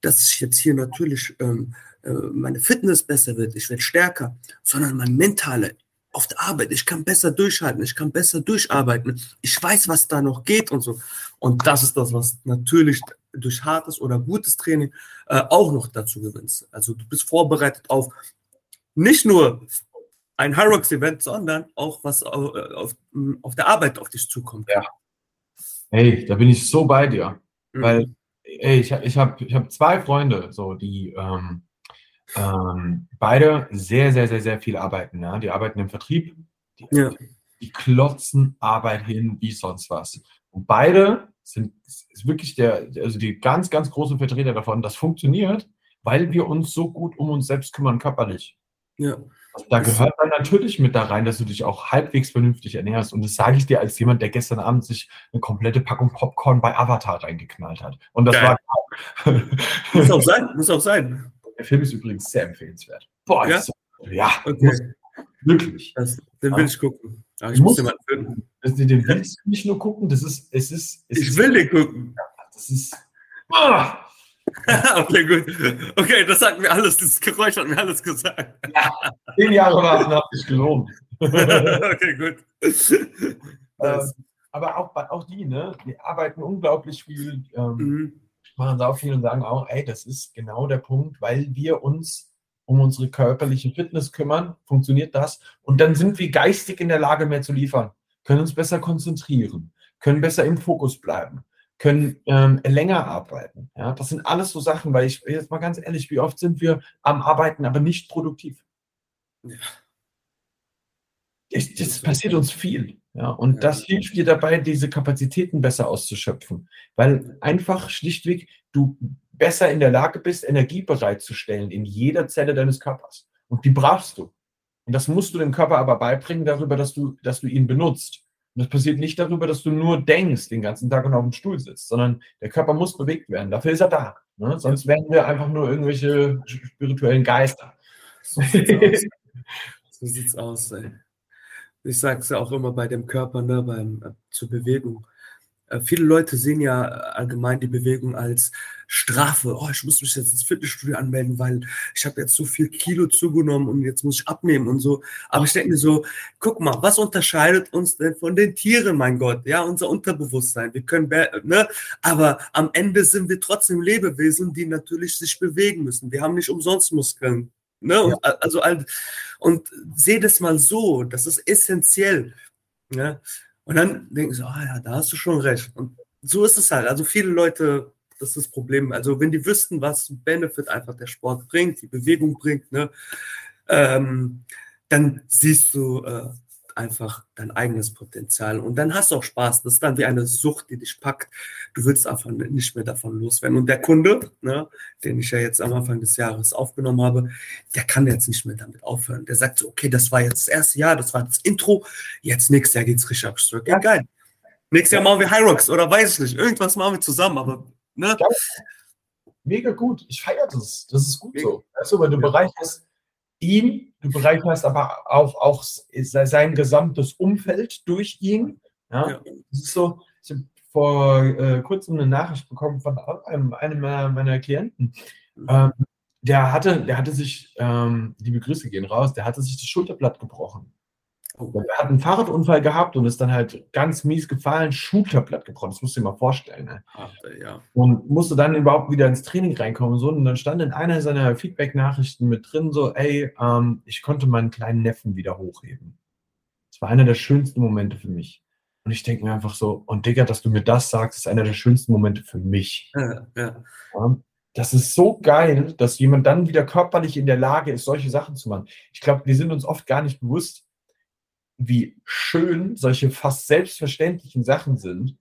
dass ich jetzt hier natürlich ähm, äh, meine Fitness besser wird, ich werde stärker, sondern mein mentale auf der Arbeit, ich kann besser durchhalten, ich kann besser durcharbeiten, ich weiß, was da noch geht und so. Und das ist das, was natürlich durch hartes oder gutes Training äh, auch noch dazu gewinnst. Also du bist vorbereitet auf nicht nur ein Hyrox-Event, sondern auch was auf, auf, auf der Arbeit auf dich zukommt. Ja. Hey, da bin ich so bei dir. Mhm. Weil, ey, ich, ich habe ich hab zwei Freunde, so, die ähm, ähm, beide sehr, sehr, sehr, sehr viel arbeiten. Ja? Die arbeiten im Vertrieb, die, Ja. die klotzen Arbeit hin wie sonst was. Und beide sind ist wirklich der, also die ganz, ganz großen Vertreter davon, das funktioniert, weil wir uns so gut um uns selbst kümmern, körperlich. ja. Da gehört dann natürlich mit da rein, dass du dich auch halbwegs vernünftig ernährst. Und das sage ich dir als jemand, der gestern Abend sich eine komplette Packung Popcorn bei Avatar reingeknallt hat. Und das Geil. war Muss auch sein, muss auch sein. Der Film ist übrigens sehr empfehlenswert. Boah, Ja? so, ja, Okay. muss, wirklich. Das, den will ich gucken. Aber ich muss den mal finden. Das, den willst du nicht nur gucken, das ist, es ist, es Ich ist, will den gucken. das ist, ah, <laughs> okay, gut. Okay, das sagt mir alles, dieses Geräusch hat mir alles gesagt. zehn Jahre warten hat sich gelohnt. <laughs> okay, gut. Ähm, aber auch, auch die, ne, die arbeiten unglaublich viel, ähm, Mhm. Machen sau viel und sagen auch, ey, das ist genau der Punkt, weil wir uns um unsere körperliche Fitness kümmern, funktioniert das. Und dann sind wir geistig in der Lage, mehr zu liefern, können uns besser konzentrieren, können besser im Fokus bleiben, können ähm, länger arbeiten. Ja, das sind alles so Sachen, weil ich jetzt mal ganz ehrlich, wie oft sind wir am Arbeiten, aber nicht produktiv? Ja. Das, das passiert uns viel. Ja, und Ja. das hilft dir dabei, diese Kapazitäten besser auszuschöpfen. Weil einfach schlichtweg du besser in der Lage bist, Energie bereitzustellen in jeder Zelle deines Körpers. Und die brauchst du. Und das musst du dem Körper aber beibringen darüber, dass du, dass du ihn benutzt. Und das passiert nicht darüber, dass du nur denkst den ganzen Tag und auf dem Stuhl sitzt, sondern der Körper muss bewegt werden. Dafür ist er da. Ne? Sonst wären wir einfach nur irgendwelche spirituellen Geister. So sieht's aus. <laughs> So sieht's aus, ey. Ich sag's ja auch immer bei dem Körper, ne, beim, äh, zur Bewegung. Äh, viele Leute sehen ja allgemein die Bewegung als Strafe. Oh, ich muss mich jetzt ins Fitnessstudio anmelden, weil ich habe jetzt so viel Kilo zugenommen und jetzt muss ich abnehmen und so. Aber ich denke mir so, guck mal, was unterscheidet uns denn von den Tieren, mein Gott? Ja, unser Unterbewusstsein. Wir können, ne? Aber am Ende sind wir trotzdem Lebewesen, die natürlich sich bewegen müssen. Wir haben nicht umsonst Muskeln. Ne? Ja. Und, also, und sehe das mal so, das ist essentiell. Ne? Und dann denken sie, ah ja, da hast du schon recht. Und so ist es halt. Also viele Leute, das ist das Problem. Also wenn die wüssten, was Benefit einfach der Sport bringt, die Bewegung bringt, ne, ähm, dann siehst du äh, einfach dein eigenes Potenzial und dann hast du auch Spaß. Das ist dann wie eine Sucht, die dich packt. Du willst einfach nicht mehr davon loswerden. Und der Kunde, ne, den ich ja jetzt am Anfang des Jahres aufgenommen habe, der kann jetzt nicht mehr damit aufhören. Der sagt so, okay, das war jetzt das erste Jahr, das war das Intro, jetzt nächstes Jahr geht's richtig ab. Ja, geil. Nächstes Jahr machen wir Hyrox oder weiß ich nicht. Irgendwas machen wir zusammen, aber ne? Mega gut. Ich feiere das. Das ist gut Mega. so. Du, weil du ja. bereicherst ihn, du bereicherst aber auch, auch sein gesamtes Umfeld durch ihn. Ja? ja. Das ist so, ich habe vor äh, kurzem eine Nachricht bekommen von einem, einem meiner Klienten. Mhm. Ähm, der hatte, der hatte sich, ähm, liebe Grüße gehen raus, der hatte sich das Schulterblatt gebrochen. Er hat einen Fahrradunfall gehabt und ist dann halt ganz mies gefallen, Schulterblatt gebrochen. Das musst du dir mal vorstellen. Ne? Ach, ja. Und musste dann überhaupt wieder ins Training reinkommen und so. Und dann stand in einer seiner Feedback-Nachrichten mit drin so, ey, ähm, ich konnte meinen kleinen Neffen wieder hochheben. Das war einer der schönsten Momente für mich. Und ich denke mir einfach so, und Digga, dass du mir das sagst, ist einer der schönsten Momente für mich. Ja, ja. Das ist so geil, dass jemand dann wieder körperlich in der Lage ist, solche Sachen zu machen. Ich glaube, wir sind uns oft gar nicht bewusst, wie schön solche fast selbstverständlichen Sachen sind,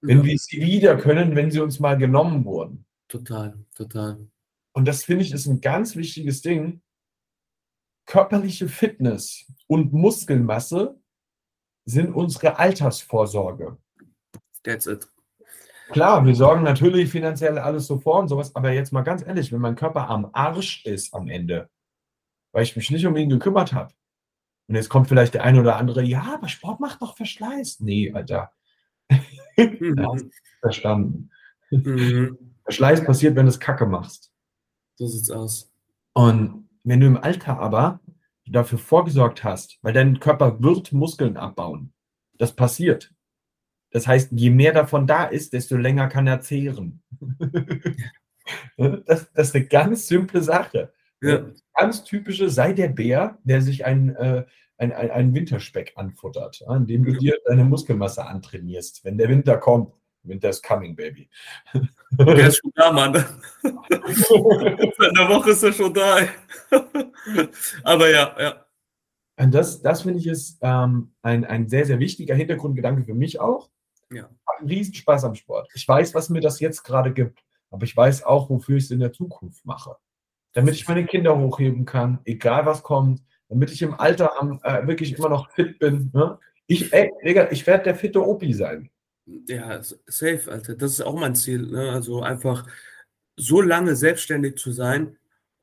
wenn ja. wir sie wieder können, wenn sie uns mal genommen wurden. Total, total. Und das finde ich ist ein ganz wichtiges Ding. Körperliche Fitness und Muskelmasse sind unsere Altersvorsorge. That's it. Klar, wir sorgen natürlich finanziell alles so vor und sowas, aber jetzt mal ganz ehrlich, wenn mein Körper am Arsch ist am Ende, weil ich mich nicht um ihn gekümmert habe, und jetzt kommt vielleicht der eine oder andere, ja, aber Sport macht doch Verschleiß. Nee, Alter. Mhm. <laughs> verstanden. Mhm. Verschleiß passiert, wenn du es Kacke machst. So sieht's aus. Und wenn du im Alter aber dafür vorgesorgt hast, weil dein Körper wird Muskeln abbauen. Das passiert. Das heißt, je mehr davon da ist, desto länger kann er zehren. <laughs> das, das, ist eine ganz simple Sache. Ja. Ganz typische, sei der Bär, der sich ein, äh, ein, ein, ein Winterspeck anfuttert, ja, indem du dir deine Muskelmasse antrainierst. Wenn der Winter kommt, Winter is coming, baby. Der ist <laughs> schon da, Mann. <laughs> In der Woche ist er schon da. Aber ja, ja. Und das, das finde ich ist ähm, ein, ein sehr, sehr wichtiger Hintergrundgedanke für mich auch. Ja. Hat einen Riesenspaß am Sport. Ich weiß, was mir das jetzt gerade gibt, aber ich weiß auch, wofür ich es in der Zukunft mache. Damit ich meine Kinder hochheben kann, egal was kommt, damit ich im Alter am, äh, wirklich immer noch fit bin. Ne? Ich, ich werde der fitte Opi sein. Ja, safe, Alter. Das ist auch mein Ziel. Ne? Also einfach so lange selbstständig zu sein,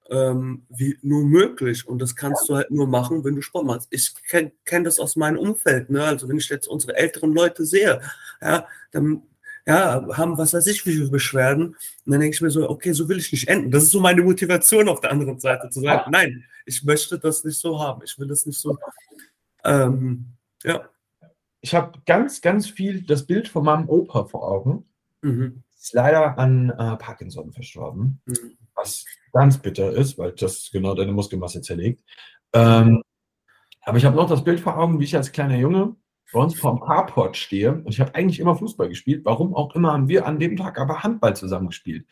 ähm, wie nur möglich. Und das kannst ja. du halt nur machen, wenn du Sport machst. Ich kenne kenn das aus meinem Umfeld. Ne? Also wenn ich jetzt unsere älteren Leute sehe, ja, dann ja, haben was weiß ich wie viele Beschwerden. Und dann denke ich mir so, okay, so will ich nicht enden. Das ist so meine Motivation auf der anderen Seite, zu sagen, nein, ich möchte das nicht so haben. Ich will das nicht so. Ähm, ja. Ich habe ganz, ganz viel das Bild von meinem Opa vor Augen. Mhm. Ist leider an äh, Parkinson verstorben, mhm. was ganz bitter ist, weil das genau deine Muskelmasse zerlegt. Ähm, aber ich habe noch das Bild vor Augen, wie ich als kleiner Junge bei uns vorm Carport stehe und ich habe eigentlich immer Fußball gespielt. Warum auch immer haben wir an dem Tag aber Handball zusammengespielt.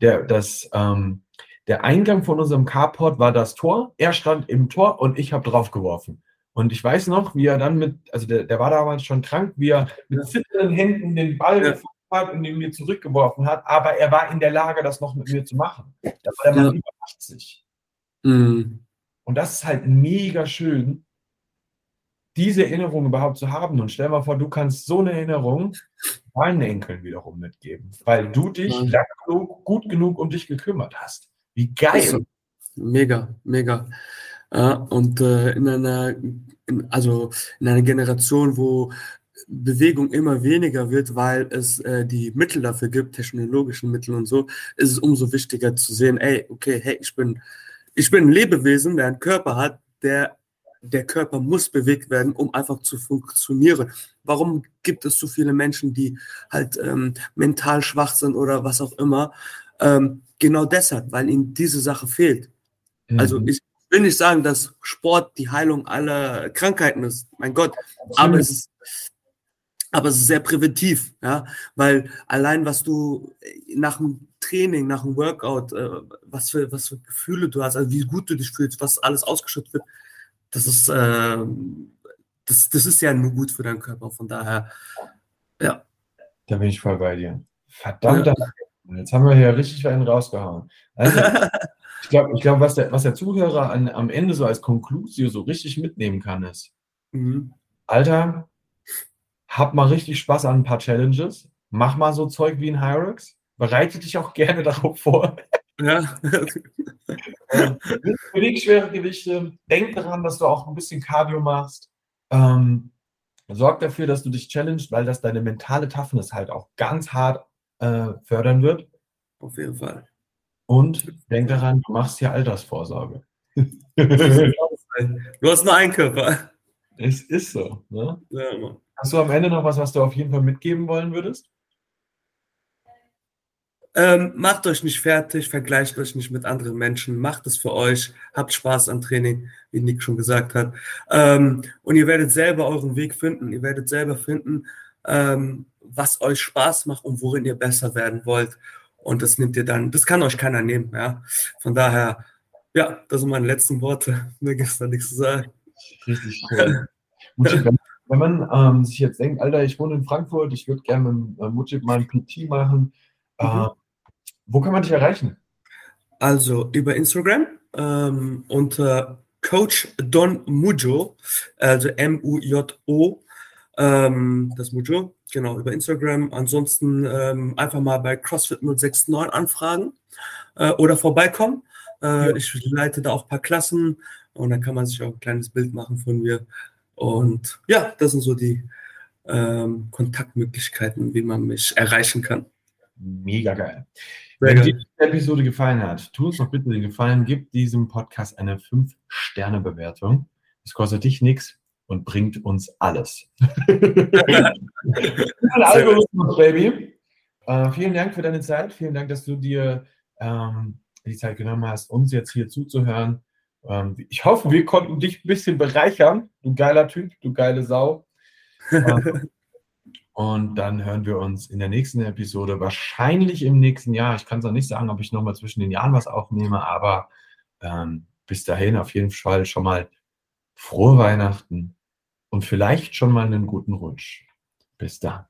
Der, das, ähm, der Eingang von unserem Carport war das Tor. Er stand im Tor und ich habe drauf geworfen. Und ich weiß noch, wie er dann mit, also der, der war damals schon krank, wie er mit zitternden Händen den Ball ja. hat und ihn mir zurückgeworfen hat, aber er war in der Lage, das noch mit mir zu machen. Da war der Mann ja. über 80. Mhm. Und das ist halt mega schön, diese Erinnerung überhaupt zu haben. Und stell mal vor, du kannst so eine Erinnerung deinen Enkeln wiederum mitgeben, weil du dich ja. genug, gut genug um dich gekümmert hast. Wie geil. Mega, mega. Ja, und äh, in einer, in, also in einer Generation, wo Bewegung immer weniger wird, weil es äh, die Mittel dafür gibt, technologischen Mittel und so, ist es umso wichtiger zu sehen, ey, okay, hey, ich bin, ich bin ein Lebewesen, der einen Körper hat, der der Körper muss bewegt werden, um einfach zu funktionieren. Warum gibt es so viele Menschen, die halt ähm, mental schwach sind oder was auch immer? Ähm, genau deshalb, weil ihnen diese Sache fehlt. Mhm. Also ich will nicht sagen, dass Sport die Heilung aller Krankheiten ist, mein Gott, aber es ist, aber es ist sehr präventiv, ja, weil allein was du nach dem Training, nach dem Workout, äh, was für was für Gefühle du hast, also wie gut du dich fühlst, was alles ausgeschüttet wird, das ist, äh, das, das ist ja nur gut für deinen Körper. Von daher, ja. Da bin ich voll bei dir. Verdammt, ja. jetzt haben wir hier richtig einen rausgehauen. Also, <laughs> ich glaube, ich glaub, was, der, was der Zuhörer an, am Ende so als Konklusio so richtig mitnehmen kann, ist, mhm. Alter, hab mal richtig Spaß an ein paar Challenges. Mach mal so Zeug wie ein Hyrex. Bereite dich auch gerne <laughs> darauf vor. Ja. Beweg schwere Gewichte. Denk daran, dass du auch ein bisschen Cardio machst. Ähm, sorg dafür, dass du dich challengest, weil das deine mentale Toughness halt auch ganz hart äh, fördern wird. Auf jeden Fall. Und denk daran, du machst hier Altersvorsorge. du hast nur einen Körper. Es ist so. Ne? Ja, Hast du am Ende noch was, was du auf jeden Fall mitgeben wollen würdest? Ähm, macht euch nicht fertig, vergleicht euch nicht mit anderen Menschen, macht es für euch, habt Spaß am Training, wie Nick schon gesagt hat. Ähm, und ihr werdet selber euren Weg finden. Ihr werdet selber finden, ähm, was euch Spaß macht und worin ihr besser werden wollt. Und das nimmt ihr dann, das kann euch keiner nehmen. Ja? Von daher, ja, das sind meine letzten Worte. Mir gibt es da nichts zu sagen. Richtig cool. wenn, wenn man ähm, sich jetzt denkt, Alter, ich wohne in Frankfurt, ich würde gerne mit äh, Mutschip mal ein PT machen, mhm. Wo kann man dich erreichen? Also über Instagram ähm, unter Coach Don Mujo, also M-U-J-O, ähm, das Mujo, genau, über Instagram. Ansonsten ähm, einfach mal bei CrossFit 069 anfragen äh, oder vorbeikommen. Äh, ja. Ich leite da auch ein paar Klassen und dann kann man sich auch ein kleines Bild machen von mir. Und ja, das sind so die ähm, Kontaktmöglichkeiten, wie man mich erreichen kann. Mega geil. Wenn dir die Episode gefallen hat, tu uns doch bitte den Gefallen, gib diesem Podcast eine 5-Sterne-Bewertung. Das kostet dich nichts und bringt uns alles. <laughs> Algorithmus, Baby. Äh, vielen Dank für deine Zeit. Vielen Dank, dass du dir ähm, die Zeit genommen hast, uns jetzt hier zuzuhören. Ähm, ich hoffe, wir konnten dich ein bisschen bereichern. Du geiler Typ, du geile Sau. Ähm, <laughs> und dann hören wir uns in der nächsten Episode, wahrscheinlich im nächsten Jahr. Ich kann es noch nicht sagen, ob ich nochmal zwischen den Jahren was aufnehme, aber ähm, bis dahin auf jeden Fall schon mal frohe Weihnachten und vielleicht schon mal einen guten Rutsch. Bis dann.